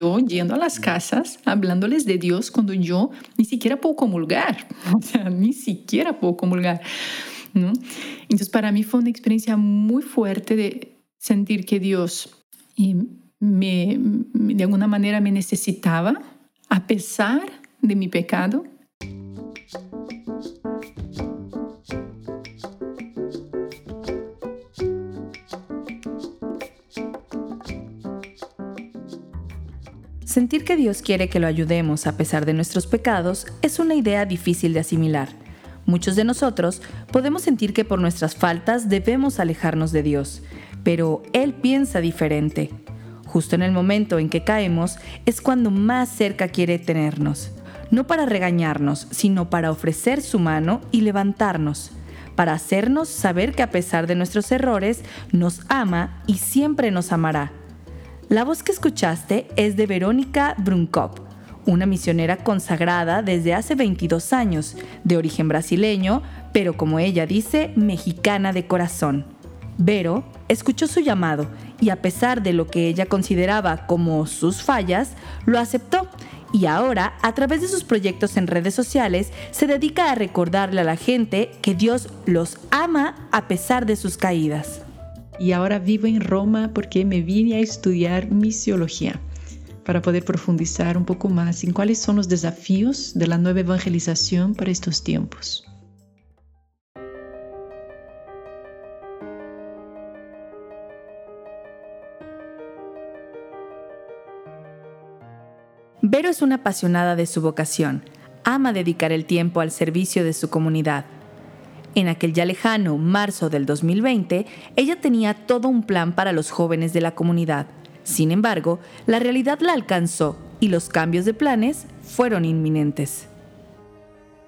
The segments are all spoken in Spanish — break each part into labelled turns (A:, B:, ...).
A: yo yendo a las casas, hablándoles de Dios cuando yo ni siquiera puedo comulgar, o sea, ni siquiera puedo comulgar. ¿no? Entonces, para mí fue una experiencia muy fuerte de sentir que Dios me, de alguna manera me necesitaba, a pesar de mi pecado.
B: Sentir que Dios quiere que lo ayudemos a pesar de nuestros pecados es una idea difícil de asimilar. Muchos de nosotros podemos sentir que por nuestras faltas debemos alejarnos de Dios, pero Él piensa diferente. Justo en el momento en que caemos es cuando más cerca quiere tenernos, no para regañarnos, sino para ofrecer su mano y levantarnos, para hacernos saber que a pesar de nuestros errores nos ama y siempre nos amará la voz que escuchaste es de Verónica Brunkop, una misionera consagrada desde hace 22 años, de origen brasileño, pero como ella dice, mexicana de corazón. Vero escuchó su llamado y a pesar de lo que ella consideraba como sus fallas, lo aceptó y ahora, a través de sus proyectos en redes sociales, se dedica a recordarle a la gente que Dios los ama a pesar de sus caídas
A: y ahora vivo en Roma porque me vine a estudiar misiología para poder profundizar un poco más en cuáles son los desafíos de la nueva evangelización para estos tiempos.
B: Vero es una apasionada de su vocación. Ama dedicar el tiempo al servicio de su comunidad en aquel ya lejano marzo del 2020, ella tenía todo un plan para los jóvenes de la comunidad. Sin embargo, la realidad la alcanzó y los cambios de planes fueron inminentes.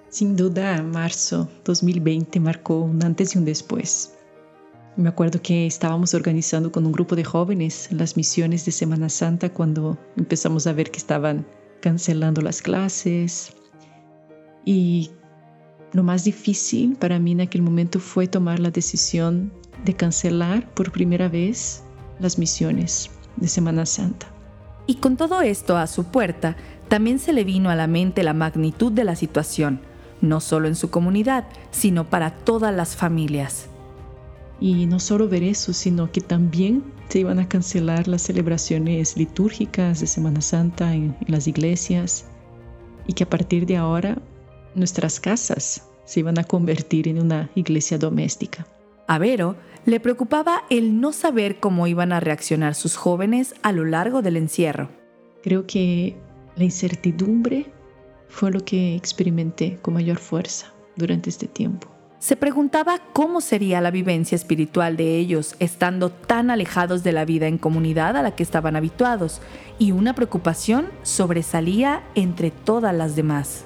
A: Sin duda, marzo 2020 marcó un antes y un después. Me acuerdo que estábamos organizando con un grupo de jóvenes las misiones de Semana Santa cuando empezamos a ver que estaban cancelando las clases y lo más difícil para mí en aquel momento fue tomar la decisión de cancelar por primera vez las misiones de Semana Santa.
B: Y con todo esto a su puerta, también se le vino a la mente la magnitud de la situación, no solo en su comunidad, sino para todas las familias.
A: Y no solo ver eso, sino que también se iban a cancelar las celebraciones litúrgicas de Semana Santa en, en las iglesias y que a partir de ahora nuestras casas se iban a convertir en una iglesia doméstica.
B: A Vero le preocupaba el no saber cómo iban a reaccionar sus jóvenes a lo largo del encierro.
A: Creo que la incertidumbre fue lo que experimenté con mayor fuerza durante este tiempo.
B: Se preguntaba cómo sería la vivencia espiritual de ellos estando tan alejados de la vida en comunidad a la que estaban habituados y una preocupación sobresalía entre todas las demás.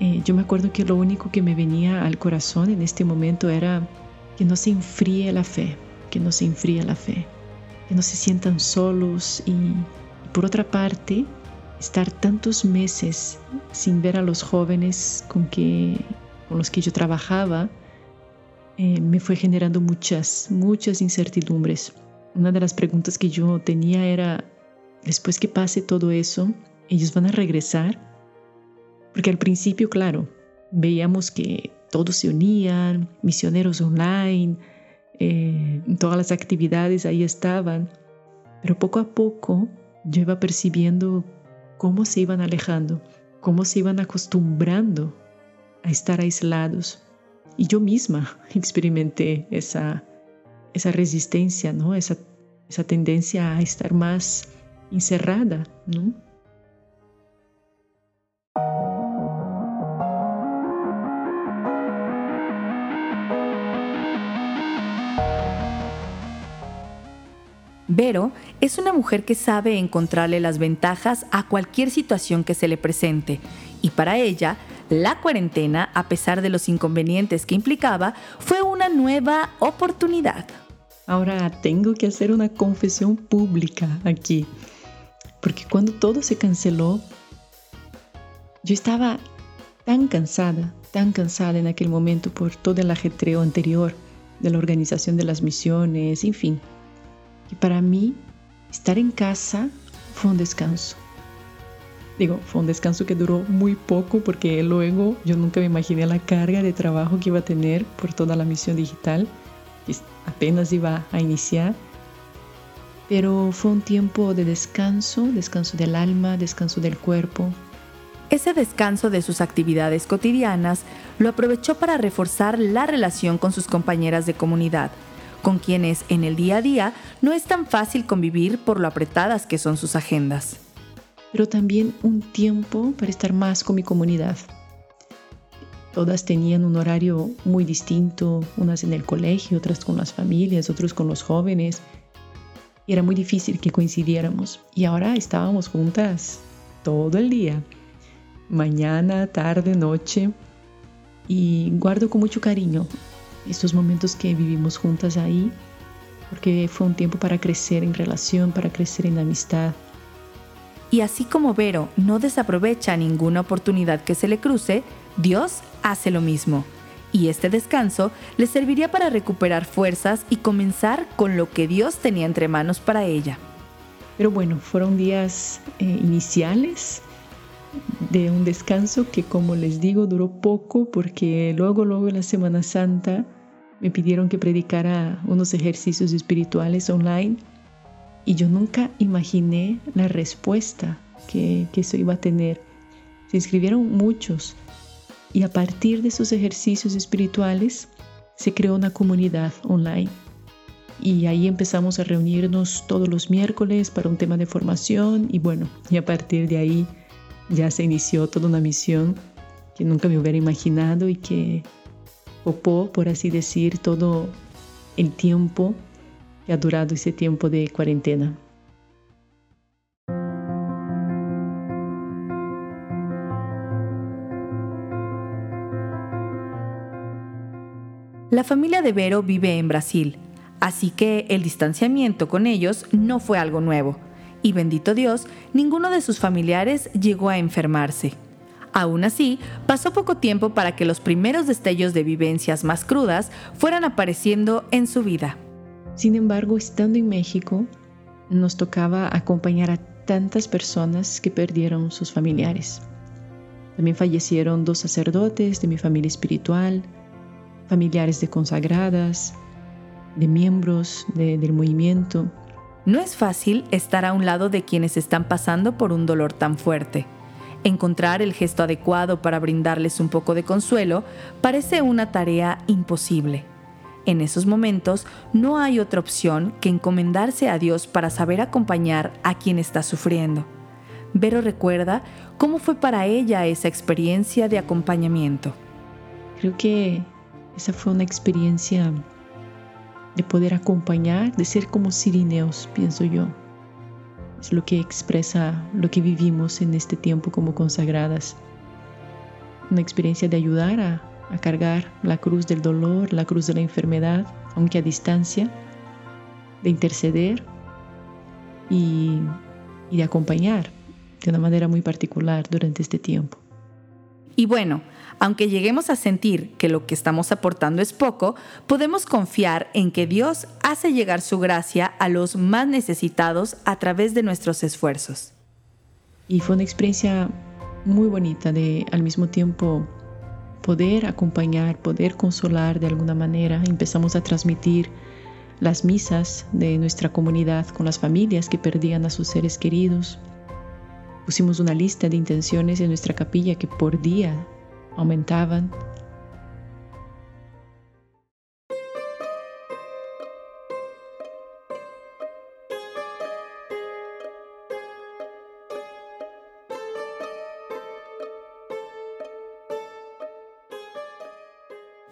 A: Eh, yo me acuerdo que lo único que me venía al corazón en este momento era que no se enfríe la fe, que no se enfríe la fe, que no se sientan solos y, por otra parte, estar tantos meses sin ver a los jóvenes con, que, con los que yo trabajaba eh, me fue generando muchas, muchas incertidumbres. Una de las preguntas que yo tenía era, después que pase todo eso, ¿ellos van a regresar? Porque al principio, claro, veíamos que todos se unían, misioneros online, eh, todas las actividades ahí estaban, pero poco a poco yo iba percibiendo cómo se iban alejando, cómo se iban acostumbrando a estar aislados. Y yo misma experimenté esa, esa resistencia, ¿no? esa, esa tendencia a estar más encerrada. ¿no?
B: Vero es una mujer que sabe encontrarle las ventajas a cualquier situación que se le presente y para ella la cuarentena, a pesar de los inconvenientes que implicaba, fue una nueva oportunidad.
A: Ahora tengo que hacer una confesión pública aquí, porque cuando todo se canceló, yo estaba tan cansada, tan cansada en aquel momento por todo el ajetreo anterior de la organización de las misiones, en fin, y para mí, estar en casa fue un descanso. Digo, fue un descanso que duró muy poco porque luego yo nunca me imaginé la carga de trabajo que iba a tener por toda la misión digital, que apenas iba a iniciar. Pero fue un tiempo de descanso, descanso del alma, descanso del cuerpo.
B: Ese descanso de sus actividades cotidianas lo aprovechó para reforzar la relación con sus compañeras de comunidad, con quienes en el día a día no es tan fácil convivir por lo apretadas que son sus agendas
A: pero también un tiempo para estar más con mi comunidad. Todas tenían un horario muy distinto, unas en el colegio, otras con las familias, otros con los jóvenes. Y era muy difícil que coincidiéramos. Y ahora estábamos juntas todo el día, mañana, tarde, noche. Y guardo con mucho cariño estos momentos que vivimos juntas ahí, porque fue un tiempo para crecer en relación, para crecer en amistad,
B: y así como Vero no desaprovecha ninguna oportunidad que se le cruce, Dios hace lo mismo. Y este descanso le serviría para recuperar fuerzas y comenzar con lo que Dios tenía entre manos para ella.
A: Pero bueno, fueron días eh, iniciales de un descanso que como les digo duró poco porque luego, luego en la Semana Santa me pidieron que predicara unos ejercicios espirituales online y yo nunca imaginé la respuesta que, que eso iba a tener. Se inscribieron muchos y a partir de esos ejercicios espirituales se creó una comunidad online. Y ahí empezamos a reunirnos todos los miércoles para un tema de formación y bueno, y a partir de ahí ya se inició toda una misión que nunca me hubiera imaginado y que ocupó, por así decir, todo el tiempo que ha durado ese tiempo de cuarentena.
B: La familia de Vero vive en Brasil, así que el distanciamiento con ellos no fue algo nuevo. Y bendito Dios, ninguno de sus familiares llegó a enfermarse. Aún así, pasó poco tiempo para que los primeros destellos de vivencias más crudas fueran apareciendo en su vida.
A: Sin embargo, estando en México, nos tocaba acompañar a tantas personas que perdieron sus familiares. También fallecieron dos sacerdotes de mi familia espiritual, familiares de consagradas, de miembros del movimiento.
B: No es fácil estar a un lado de quienes están pasando por un dolor tan fuerte. Encontrar el gesto adecuado para brindarles un poco de consuelo parece una tarea imposible. En esos momentos no hay otra opción que encomendarse a Dios para saber acompañar a quien está sufriendo. Vero recuerda cómo fue para ella esa experiencia de acompañamiento.
A: Creo que esa fue una experiencia de poder acompañar, de ser como sirineos, pienso yo. Es lo que expresa lo que vivimos en este tiempo como consagradas. Una experiencia de ayudar a a cargar la cruz del dolor, la cruz de la enfermedad, aunque a distancia, de interceder y, de acompañar de una manera muy particular durante este tiempo.
B: Y bueno, aunque lleguemos a sentir que lo que estamos aportando es poco, podemos confiar en que Dios hace llegar su gracia a los más necesitados a través de nuestros esfuerzos.
A: Y fue una experiencia muy bonita de al mismo tiempo poder acompañar, poder consolar de alguna manera. Empezamos a transmitir las misas de nuestra comunidad con las familias que perdían a sus seres queridos. Pusimos una lista de intenciones en nuestra capilla que por día aumentaban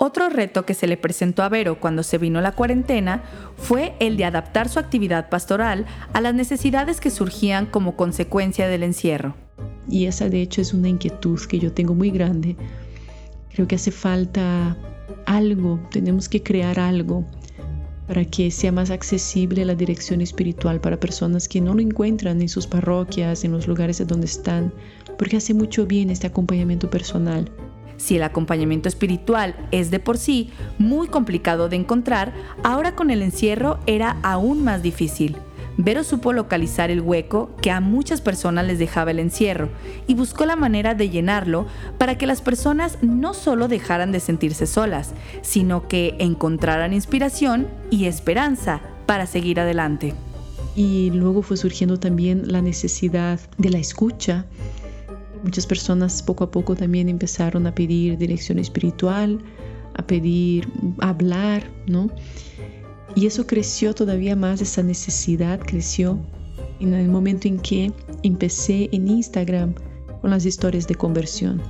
B: Otro reto que se le presentó a Vero cuando se vino la cuarentena fue el de adaptar su actividad pastoral a las necesidades que surgían como consecuencia del encierro.
A: Y esa de hecho es una inquietud que yo tengo muy grande. Creo que hace falta algo, tenemos que crear algo para que sea más accesible la dirección espiritual para personas que no lo encuentran en sus parroquias, en los lugares donde están, porque hace mucho bien este acompañamiento personal.
B: Si el acompañamiento espiritual es de por sí muy complicado de encontrar, ahora con el encierro era aún más difícil. Vero supo localizar el hueco que a muchas personas les dejaba el encierro y buscó la manera de llenarlo para que las personas no solo dejaran de sentirse solas, sino que encontraran inspiración y esperanza para seguir adelante.
A: Y luego fue surgiendo también la necesidad de la escucha. Muchas personas poco a poco también empezaron a pedir dirección espiritual, a pedir hablar, ¿no? Y eso creció todavía más, esa necesidad creció en el momento en que empecé en Instagram con las historias de conversión.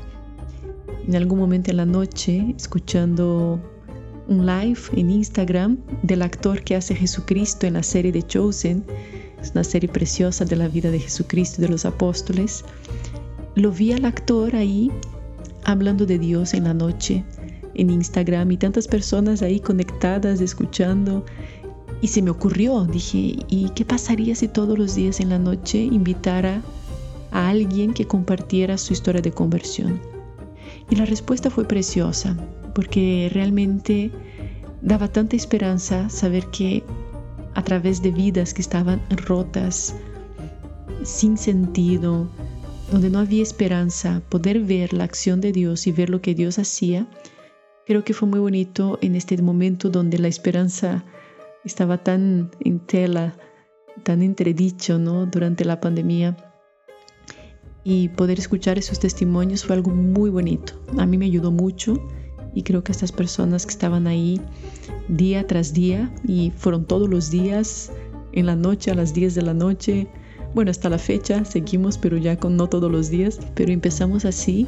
A: En algún momento en la noche, escuchando un live en Instagram del actor que hace Jesucristo en la serie de Chosen, es una serie preciosa de la vida de Jesucristo y de los apóstoles, lo vi al actor ahí hablando de Dios en la noche en Instagram y tantas personas ahí conectadas, escuchando. Y se me ocurrió, dije, ¿y qué pasaría si todos los días en la noche invitara a alguien que compartiera su historia de conversión? Y la respuesta fue preciosa, porque realmente daba tanta esperanza saber que a través de vidas que estaban rotas, sin sentido, donde no había esperanza, poder ver la acción de Dios y ver lo que Dios hacía, Creo que fue muy bonito en este momento donde la esperanza estaba tan en tela, tan entredicho, ¿no? Durante la pandemia. Y poder escuchar esos testimonios fue algo muy bonito. A mí me ayudó mucho y creo que estas personas que estaban ahí día tras día y fueron todos los días en la noche a las 10 de la noche. Bueno, hasta la fecha seguimos, pero ya con no todos los días, pero empezamos así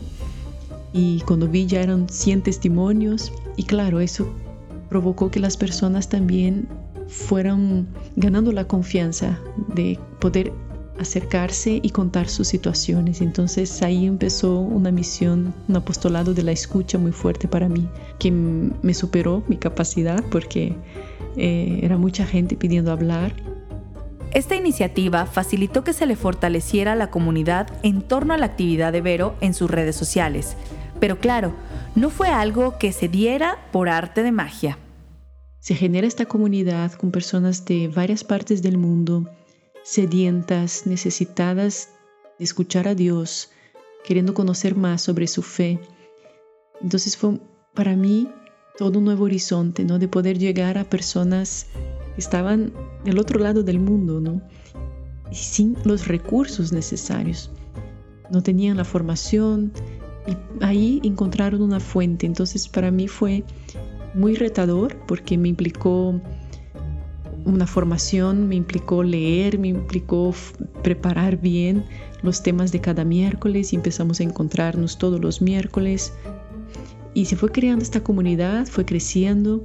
A: y cuando vi ya eran 100 testimonios y claro, eso provocó que las personas también fueran ganando la confianza de poder acercarse y contar sus situaciones. Entonces ahí empezó una misión, un apostolado de la escucha muy fuerte para mí, que me superó mi capacidad porque eh, era mucha gente pidiendo hablar.
B: Esta iniciativa facilitó que se le fortaleciera la comunidad en torno a la actividad de Vero en sus redes sociales pero claro, no fue algo que se diera por arte de magia.
A: Se genera esta comunidad con personas de varias partes del mundo, sedientas, necesitadas de escuchar a Dios, queriendo conocer más sobre su fe. Entonces fue para mí todo un nuevo horizonte, ¿no? De poder llegar a personas estaban del otro lado del mundo, ¿no? Y sin los recursos necesarios. No tenían la formación, y ahí encontraron una fuente. Entonces para mí fue muy retador porque me implicó una formación, me implicó leer, me implicó preparar bien los temas de cada miércoles y empezamos a encontrarnos todos los miércoles. Y se fue creando esta comunidad, fue creciendo.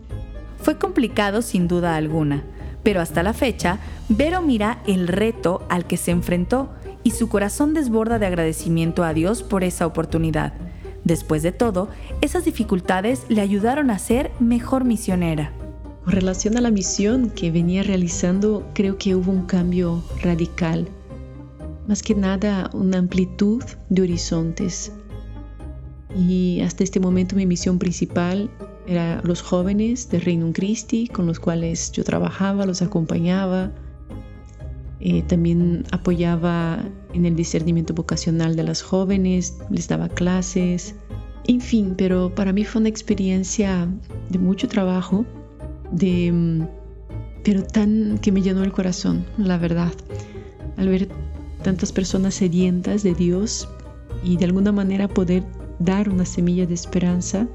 B: Fue complicado sin duda alguna, pero hasta la fecha, Vero mira el reto al que se enfrentó y su corazón desborda de agradecimiento a Dios por esa oportunidad. Después de todo, esas dificultades le ayudaron a ser mejor misionera.
A: Con relación a la misión que venía realizando, creo que hubo un cambio radical. Más que nada, una amplitud de horizontes. Y hasta este momento mi misión principal era los jóvenes de Reino Christi, con los cuales yo trabajaba, los acompañaba, eh, también apoyaba en el discernimiento vocacional de las jóvenes, les daba clases, en fin, pero para mí fue una experiencia de mucho trabajo, de, pero tan que me llenó el corazón, la verdad, al ver tantas personas sedientas de Dios y de alguna manera poder dar una semilla de esperanza,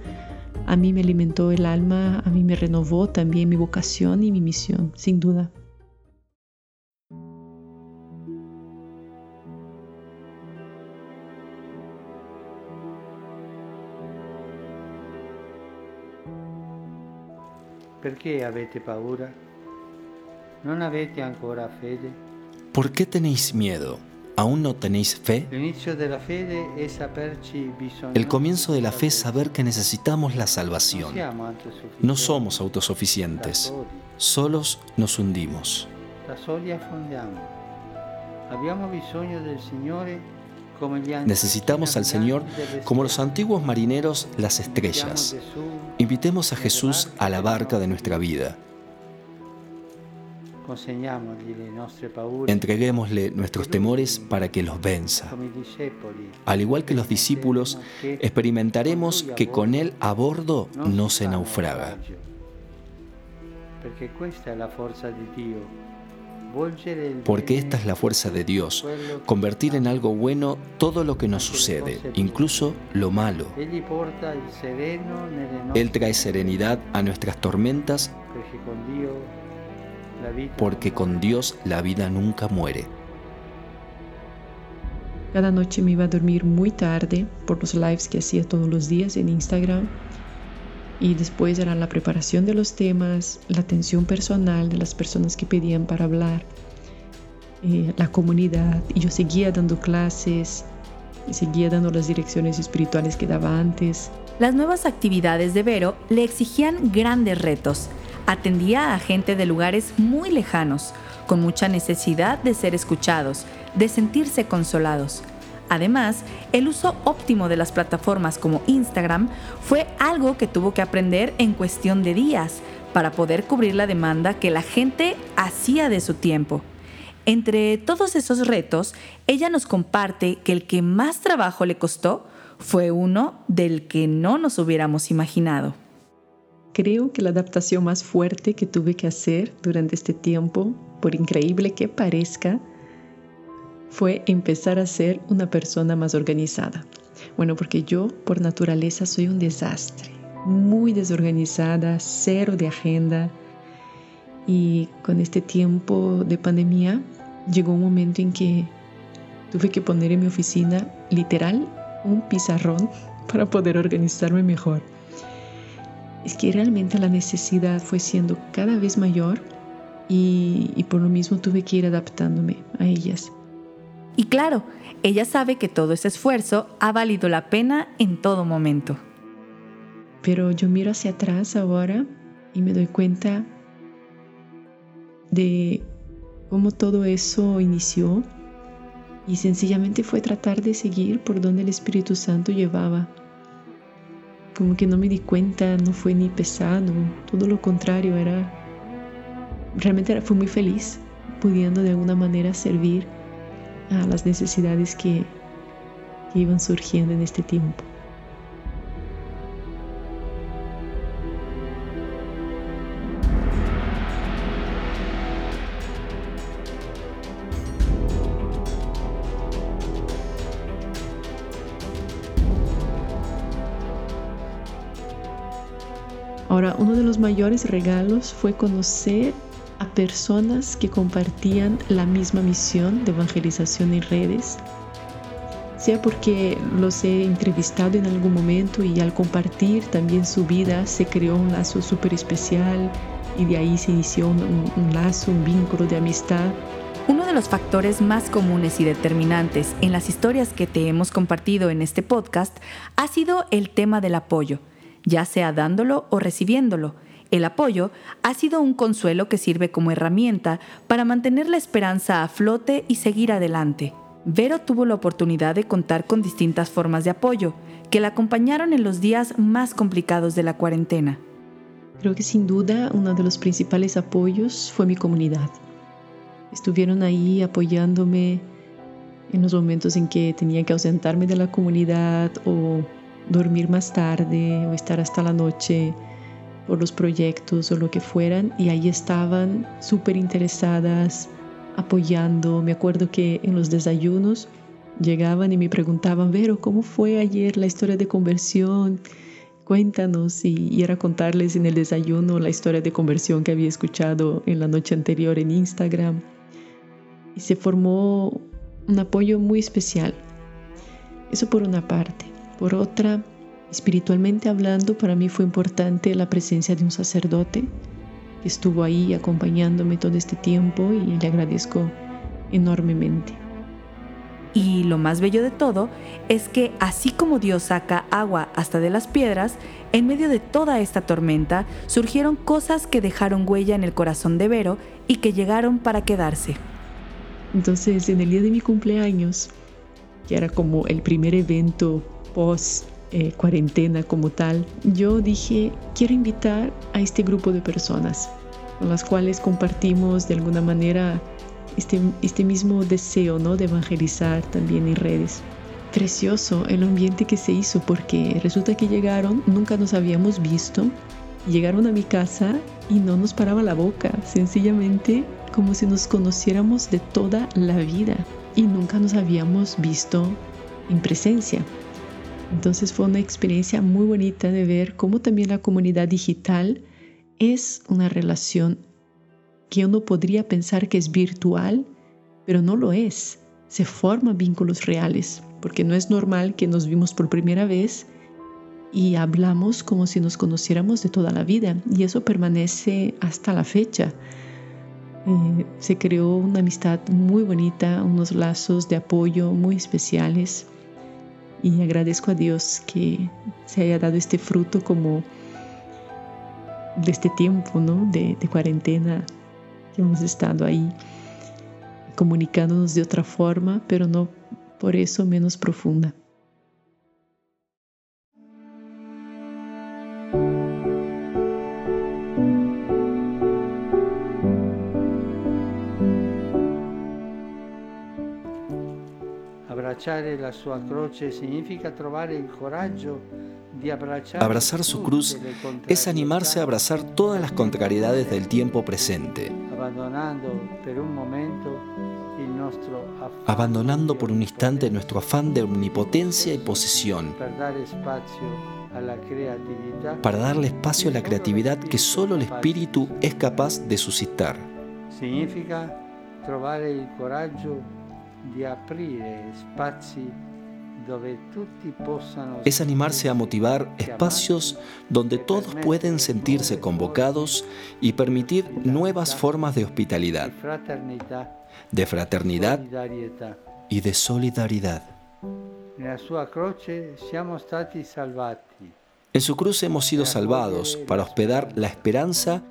A: a mí me alimentó el alma, a mí me renovó también mi vocación y mi misión, sin duda.
C: Perché avete paura? ¿No avete ancora fede?
D: ¿Por qué tenéis miedo? ¿Aún no tenéis fe? El comienzo de la fe es saber que necesitamos la salvación. No somos autosuficientes. Solos nos hundimos.
C: Signore
D: Necesitamos al Señor como los antiguos marineros las estrellas. Invitemos a Jesús a la barca de nuestra vida. Entreguémosle nuestros temores para que los venza. Al igual que los discípulos, experimentaremos que con Él a bordo no se naufraga. Porque esta es la fuerza de Dios, convertir en algo bueno todo lo que nos sucede, incluso lo malo. Él trae serenidad a nuestras tormentas porque con Dios la vida nunca muere.
A: Cada noche me iba a dormir muy tarde por los lives que hacía todos los días en Instagram. Y después era la preparación de los temas, la atención personal de las personas que pedían para hablar, eh, la comunidad. Y yo seguía dando clases, y seguía dando las direcciones espirituales que daba antes.
B: Las nuevas actividades de Vero le exigían grandes retos Atendía a gente de lugares muy lejanos, con mucha necesidad de ser escuchados, de sentirse consolados. Además, el uso óptimo de las plataformas como Instagram fue algo que tuvo que aprender en cuestión de días para poder cubrir la demanda que la gente hacía de su tiempo. Entre todos esos retos, ella nos comparte que el que más trabajo le costó fue uno del que no nos hubiéramos imaginado.
A: Creo que la adaptación más fuerte que tuve que hacer durante este tiempo, por increíble que parezca, fue empezar a ser una persona más organizada. Bueno, porque yo por naturaleza soy un desastre, muy desorganizada, cero de agenda. Y con este tiempo de pandemia llegó un momento en que tuve que poner en mi oficina literal un pizarrón para poder organizarme mejor es que realmente la necesidad fue siendo cada vez mayor y, por lo mismo tuve que ir adaptándome a ellas.
B: Y claro, ella sabe que todo ese esfuerzo ha valido la pena en todo momento.
A: Pero yo miro hacia atrás ahora y me doy cuenta de cómo todo eso inició y sencillamente fue tratar de seguir por donde el Espíritu Santo llevaba como que no me di cuenta, no fue ni pesado, todo lo contrario, era realmente era, fui muy feliz pudiendo de alguna manera servir a las necesidades que, que iban surgiendo en este tiempo. Ahora, uno de los mayores regalos fue conocer a personas que compartían la misma misión de evangelización en redes, sea porque los he entrevistado en algún momento y al compartir también su vida se creó un lazo súper especial y de ahí se inició un, lazo, un vínculo de amistad.
B: Uno de los factores más comunes y determinantes en las historias que te hemos compartido en este podcast ha sido el tema del apoyo ya sea dándolo o recibiéndolo. El apoyo ha sido un consuelo que sirve como herramienta para mantener la esperanza a flote y seguir adelante. Vero tuvo la oportunidad de contar con distintas formas de apoyo que la acompañaron en los días más complicados de la cuarentena.
A: Creo que sin duda uno de los principales apoyos fue mi comunidad. Estuvieron ahí apoyándome en los momentos en que tenía que ausentarme de la comunidad o dormir más tarde o estar hasta la noche por los proyectos o lo que fueran y ahí estaban súper interesadas apoyando. Me acuerdo que en los desayunos llegaban y me preguntaban, Vero, ¿cómo fue ayer la historia de conversión? Cuéntanos y, y era contarles en el desayuno la historia de conversión que había escuchado en la noche anterior en Instagram. Y se formó un apoyo muy especial. Eso por una parte. Por otra, espiritualmente hablando, para mí fue importante la presencia de un sacerdote que estuvo ahí acompañándome todo este tiempo y le agradezco enormemente.
B: Y lo más bello de todo es que así como Dios saca agua hasta de las piedras, en medio de toda esta tormenta surgieron cosas que dejaron huella en el corazón de Vero y que llegaron para quedarse.
A: Entonces, en el día de mi cumpleaños, que era como el primer evento post eh, cuarentena como tal, yo dije, quiero invitar a este grupo de personas con las cuales compartimos de alguna manera este, este mismo deseo ¿no? de evangelizar también en redes. Precioso el ambiente que se hizo porque resulta que llegaron, nunca nos habíamos visto, llegaron a mi casa y no nos paraba la boca, sencillamente como si nos conociéramos de toda la vida y nunca nos habíamos visto en presencia. Entonces fue una experiencia muy bonita de ver cómo también la comunidad digital es una relación que uno podría pensar que es virtual, pero no lo es. Se forman vínculos reales, porque no es normal que nos vimos por primera vez y hablamos como si nos conociéramos de toda la vida, y eso permanece hasta la fecha. Eh, se creó una amistad muy bonita, unos lazos de apoyo muy especiales y agradezco a Dios que se haya dado este fruto como de este tiempo ¿no? de, de cuarentena que hemos estado ahí comunicándonos de otra forma, pero no por eso menos profunda.
D: Abrazar su cruz es animarse a abrazar todas las contrariedades del tiempo presente, abandonando por un instante nuestro afán de omnipotencia y posesión para darle espacio a la creatividad que solo el espíritu es capaz de suscitar. Significa trovare il coraggio es animarse a motivar espacios donde todos pueden sentirse convocados y permitir nuevas formas de hospitalidad, de fraternidad y de solidaridad. En su cruz hemos sido salvados para hospedar la esperanza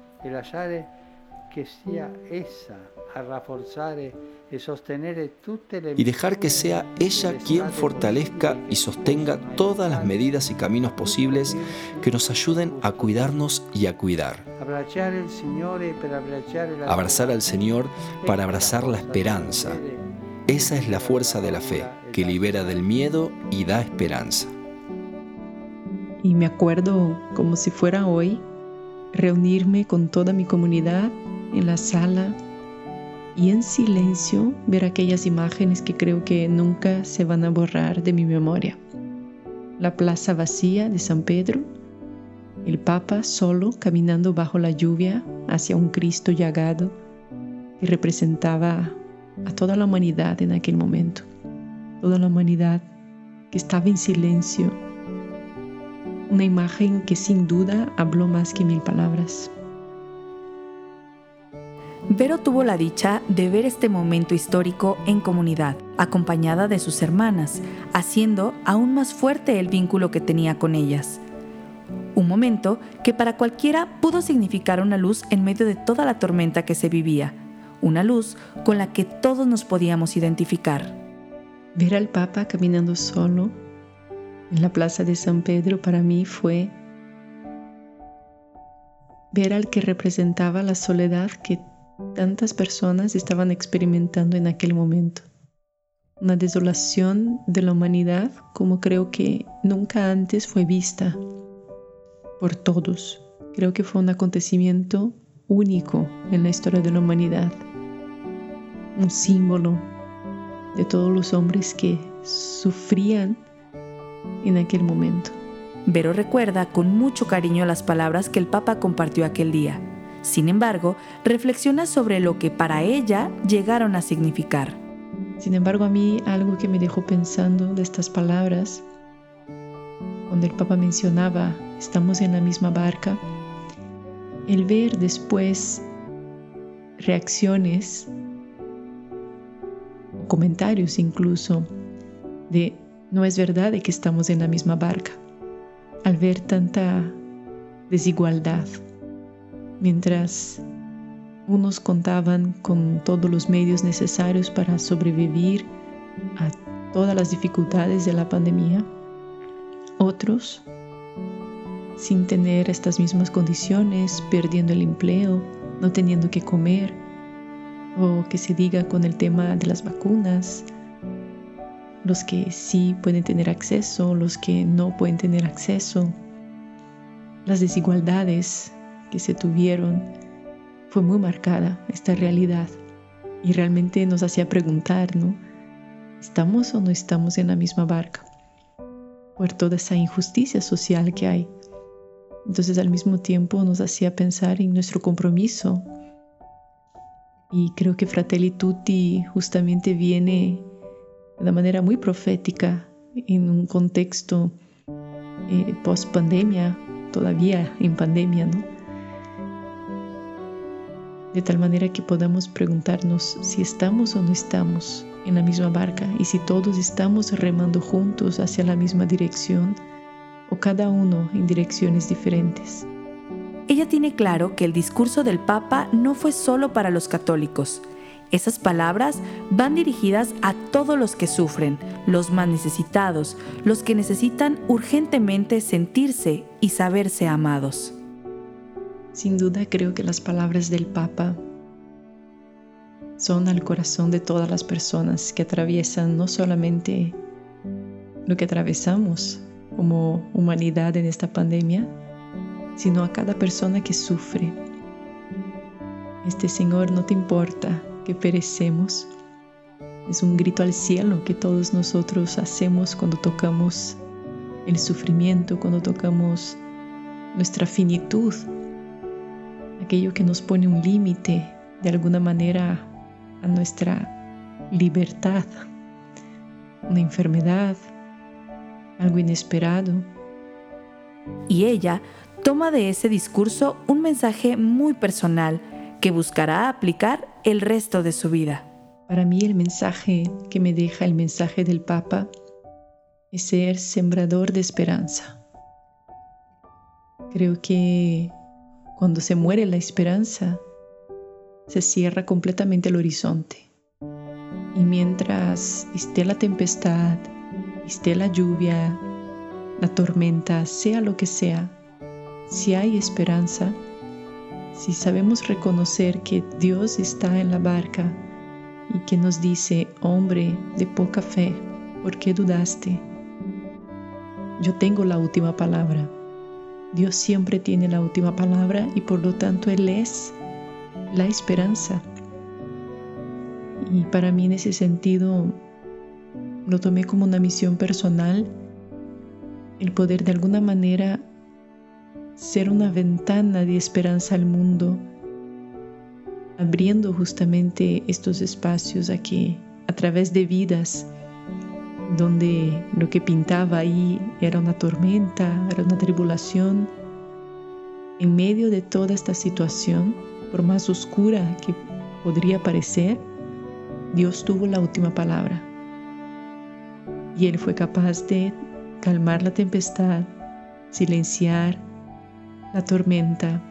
D: y dejar que sea ella quien fortalezca y sostenga todas las medidas y caminos posibles que nos ayuden a cuidarnos y a cuidar. Abrazar al Señor para abrazar la esperanza. Esa es la fuerza de la fe, que libera del miedo y da esperanza.
A: Y me acuerdo como si fuera hoy reunirme con toda mi comunidad en la sala y en silencio ver aquellas imágenes que creo que nunca se van a borrar de mi memoria. La plaza vacía de San Pedro, el Papa solo caminando bajo la lluvia hacia un Cristo llagado que representaba a toda la humanidad en aquel momento, toda la humanidad que estaba en silencio, una imagen que sin duda habló más que mil palabras.
B: Vero tuvo la dicha de ver este momento histórico en comunidad, acompañada de sus hermanas, haciendo aún más fuerte el vínculo que tenía con ellas. Un momento que para cualquiera pudo significar una luz en medio de toda la tormenta que se vivía, una luz con la que todos nos podíamos identificar.
A: Ver al Papa caminando solo en la plaza de San Pedro para mí fue ver al que representaba la soledad que tantas personas estaban experimentando en aquel momento. Una desolación de la humanidad como creo que nunca antes fue vista por todos. Creo que fue un acontecimiento único en la historia de la humanidad. Un símbolo de todos los hombres que sufrían en aquel momento.
B: Vero recuerda con mucho cariño las palabras que el Papa compartió aquel día sin embargo, reflexiona sobre lo que para ella llegaron a significar.
A: Sin embargo, a mí algo que me dejó pensando de estas palabras, cuando el Papa mencionaba, estamos en la misma barca, el ver después reacciones, comentarios incluso, de no es verdad de que estamos en la misma barca, al ver tanta desigualdad, mientras unos contaban con todos los medios necesarios para sobrevivir a todas las dificultades de la pandemia, otros, sin tener estas mismas condiciones, perdiendo el empleo, no teniendo que comer, o que se diga con el tema de las vacunas, los que sí pueden tener acceso, los que no pueden tener acceso, las desigualdades que se tuvieron, fue muy marcada esta realidad y realmente nos hacía preguntar, ¿no? ¿Estamos o no estamos en la misma barca? Por toda esa injusticia social que hay. Entonces al mismo tiempo nos hacía pensar en nuestro compromiso. Y creo que Fratelli Tutti justamente viene de una manera muy profética en un contexto eh, post pandemia, todavía en pandemia, ¿no? De tal manera que podamos preguntarnos si estamos o no estamos en la misma barca y si todos estamos remando juntos hacia la misma dirección o cada uno en direcciones diferentes.
B: Ella tiene claro que el discurso del Papa no fue solo para los católicos. Esas palabras van dirigidas a todos los que sufren, los más necesitados, los que necesitan urgentemente sentirse y saberse amados.
A: Sin duda creo que las palabras del Papa son al corazón de todas las personas que atraviesan no solamente lo que atravesamos como humanidad en esta pandemia, sino a cada persona que sufre. Este Señor no te importa que perecemos. Es un grito al cielo que todos nosotros hacemos cuando tocamos el sufrimiento, cuando tocamos nuestra finitud, aquello que nos pone un límite de alguna manera a nuestra libertad, una enfermedad, algo inesperado.
B: Y ella toma de ese discurso un mensaje muy personal que buscará aplicar el resto de su vida.
A: Para mí el mensaje que me deja el mensaje del Papa es ser sembrador de esperanza. Creo que cuando se muere la esperanza, se cierra completamente el horizonte. Y mientras esté la tempestad, esté la lluvia, la tormenta, sea lo que sea, si hay esperanza, si sabemos reconocer que Dios está en la barca y que nos dice, hombre de poca fe, ¿por qué dudaste? Yo tengo la última palabra. Dios siempre tiene la última palabra y por lo tanto Él es la esperanza. Y para mí en ese sentido lo tomé como una misión personal el poder de alguna manera ser una ventana de esperanza al mundo, abriendo justamente estos espacios aquí a través de vidas donde lo que pintaba ahí era una tormenta, era una tribulación. En medio de toda esta situación, por más oscura que podría parecer, Dios tuvo la última palabra. Y Él fue capaz de calmar la tempestad, silenciar la tormenta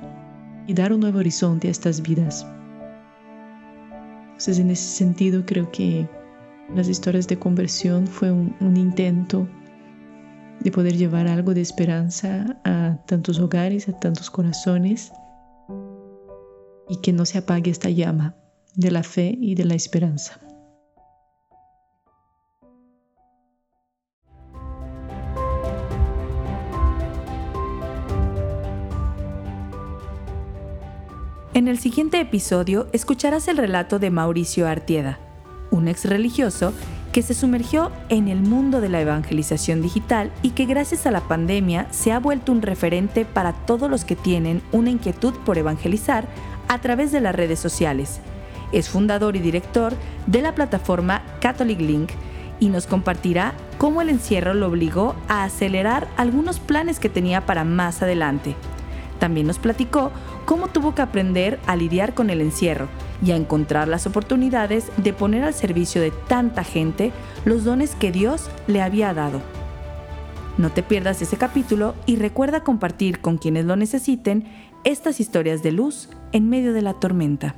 A: y dar un nuevo horizonte a estas vidas. Entonces, en ese sentido, creo que las historias de conversión fue un, intento de poder llevar algo de esperanza a tantos hogares, a tantos corazones y que no se apague esta llama de la fe y de la esperanza.
B: En el siguiente episodio escucharás el relato de Mauricio Artieda, un ex religioso que se sumergió en el mundo de la evangelización digital y que gracias a la pandemia se ha vuelto un referente para todos los que tienen una inquietud por evangelizar a través de las redes sociales. Es fundador y director de la plataforma Catholic Link y nos compartirá cómo el encierro lo obligó a acelerar algunos planes que tenía para más adelante. También nos platicó cómo tuvo que aprender a lidiar con el encierro y a encontrar las oportunidades de poner al servicio de tanta gente los dones que Dios le había dado. No te pierdas ese capítulo y recuerda compartir con quienes lo necesiten estas historias de luz en medio de la tormenta.